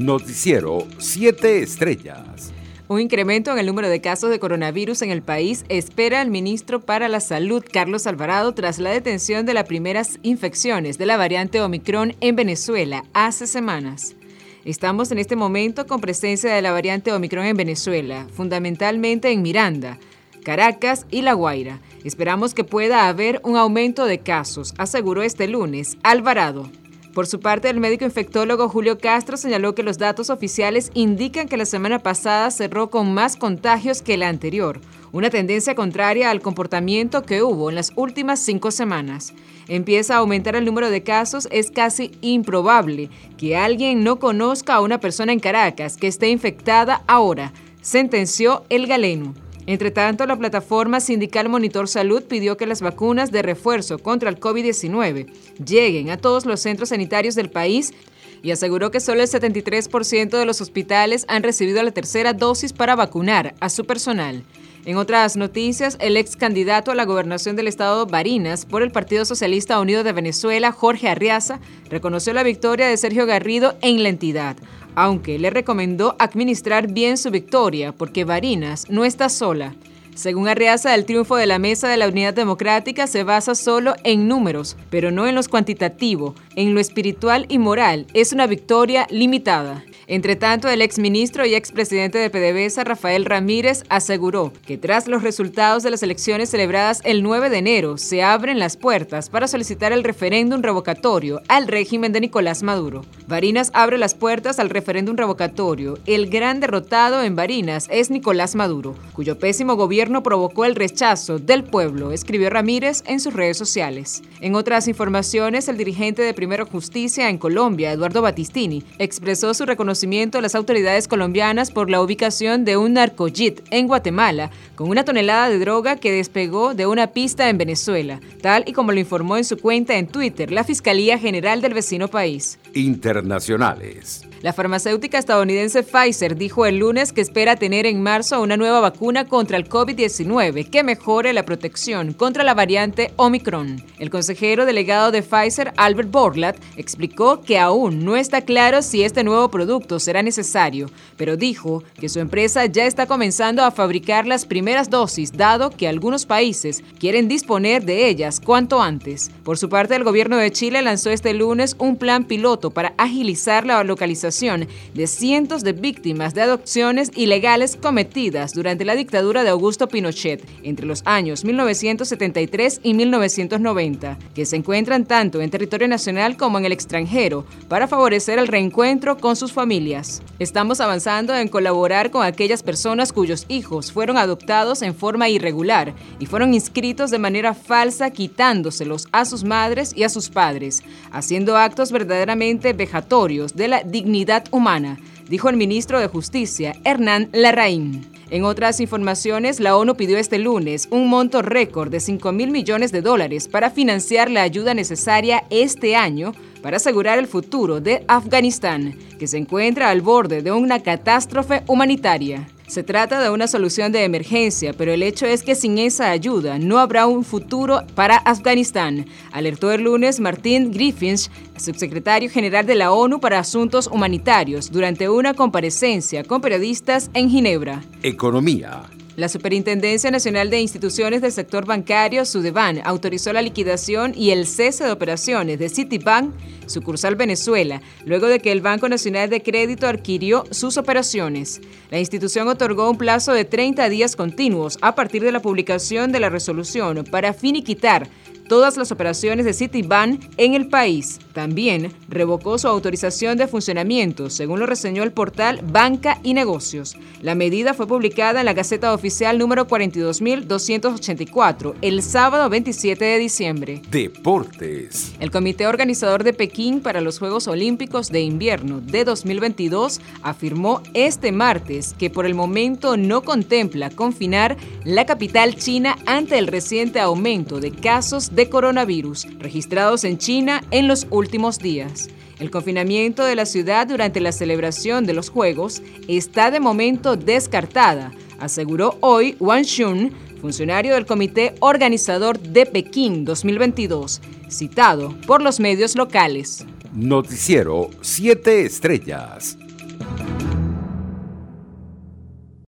Noticiero 7 Estrellas. Un incremento en el número de casos de coronavirus en el país espera el ministro para la Salud, Carlos Alvarado, tras la detención de las primeras infecciones de la variante Omicron en Venezuela hace semanas. Estamos en este momento con presencia de la variante Omicron en Venezuela, fundamentalmente en Miranda, Caracas y La Guaira. Esperamos que pueda haber un aumento de casos, aseguró este lunes Alvarado. Por su parte, el médico infectólogo Julio Castro señaló que los datos oficiales indican que la semana pasada cerró con más contagios que la anterior, una tendencia contraria al comportamiento que hubo en las últimas cinco semanas. Empieza a aumentar el número de casos, es casi improbable que alguien no conozca a una persona en Caracas que esté infectada ahora, sentenció el galeno. Entre tanto, la plataforma sindical Monitor Salud pidió que las vacunas de refuerzo contra el COVID-19 lleguen a todos los centros sanitarios del país y aseguró que solo el 73% de los hospitales han recibido la tercera dosis para vacunar a su personal. En otras noticias, el ex candidato a la gobernación del estado Barinas por el Partido Socialista Unido de Venezuela, Jorge Arriaza, reconoció la victoria de Sergio Garrido en la entidad aunque le recomendó administrar bien su victoria porque Varinas no está sola. Según Arreaza, el triunfo de la Mesa de la Unidad Democrática se basa solo en números, pero no en los cuantitativo, en lo espiritual y moral. Es una victoria limitada. Entre tanto, el exministro y expresidente de PDVSA, Rafael Ramírez, aseguró que tras los resultados de las elecciones celebradas el 9 de enero, se abren las puertas para solicitar el referéndum revocatorio al régimen de Nicolás Maduro. Barinas abre las puertas al referéndum revocatorio. El gran derrotado en Barinas es Nicolás Maduro, cuyo pésimo gobierno provocó el rechazo del pueblo, escribió Ramírez en sus redes sociales. En otras informaciones, el dirigente de Primero Justicia en Colombia, Eduardo Batistini, expresó su reconocimiento a las autoridades colombianas por la ubicación de un narcojet en Guatemala con una tonelada de droga que despegó de una pista en Venezuela, tal y como lo informó en su cuenta en Twitter la Fiscalía General del vecino país. Internacionales. La farmacéutica estadounidense Pfizer dijo el lunes que espera tener en marzo una nueva vacuna contra el COVID-19 que mejore la protección contra la variante Omicron. El consejero delegado de Pfizer, Albert Borlat, explicó que aún no está claro si este nuevo producto será necesario, pero dijo que su empresa ya está comenzando a fabricar las primeras dosis, dado que algunos países quieren disponer de ellas cuanto antes. Por su parte, el gobierno de Chile lanzó este lunes un plan piloto para agilizar la localización de cientos de víctimas de adopciones ilegales cometidas durante la dictadura de Augusto Pinochet entre los años 1973 y 1990, que se encuentran tanto en territorio nacional como en el extranjero, para favorecer el reencuentro con sus familias. Estamos avanzando en colaborar con aquellas personas cuyos hijos fueron adoptados en forma irregular y fueron inscritos de manera falsa quitándoselos a sus madres y a sus padres, haciendo actos verdaderamente vejatorios de la dignidad humana, dijo el ministro de Justicia, Hernán Larraín. En otras informaciones, la ONU pidió este lunes un monto récord de 5 mil millones de dólares para financiar la ayuda necesaria este año para asegurar el futuro de Afganistán, que se encuentra al borde de una catástrofe humanitaria. Se trata de una solución de emergencia, pero el hecho es que sin esa ayuda no habrá un futuro para Afganistán, alertó el lunes Martín Griffiths, subsecretario general de la ONU para Asuntos Humanitarios, durante una comparecencia con periodistas en Ginebra. Economía. La Superintendencia Nacional de Instituciones del Sector Bancario, Sudeban, autorizó la liquidación y el cese de operaciones de Citibank, sucursal Venezuela, luego de que el Banco Nacional de Crédito adquirió sus operaciones. La institución otorgó un plazo de 30 días continuos a partir de la publicación de la resolución para finiquitar todas las operaciones de Citibank en el país. También revocó su autorización de funcionamiento, según lo reseñó el portal Banca y Negocios. La medida fue publicada en la Gaceta Oficial número 42284 el sábado 27 de diciembre. Deportes. El comité organizador de Pekín para los Juegos Olímpicos de Invierno de 2022 afirmó este martes que por el momento no contempla confinar la capital china ante el reciente aumento de casos de coronavirus registrados en China en los últimos días. El confinamiento de la ciudad durante la celebración de los Juegos está de momento descartada, aseguró hoy Wang Xun, funcionario del comité organizador de Pekín 2022, citado por los medios locales. Noticiero 7 Estrellas.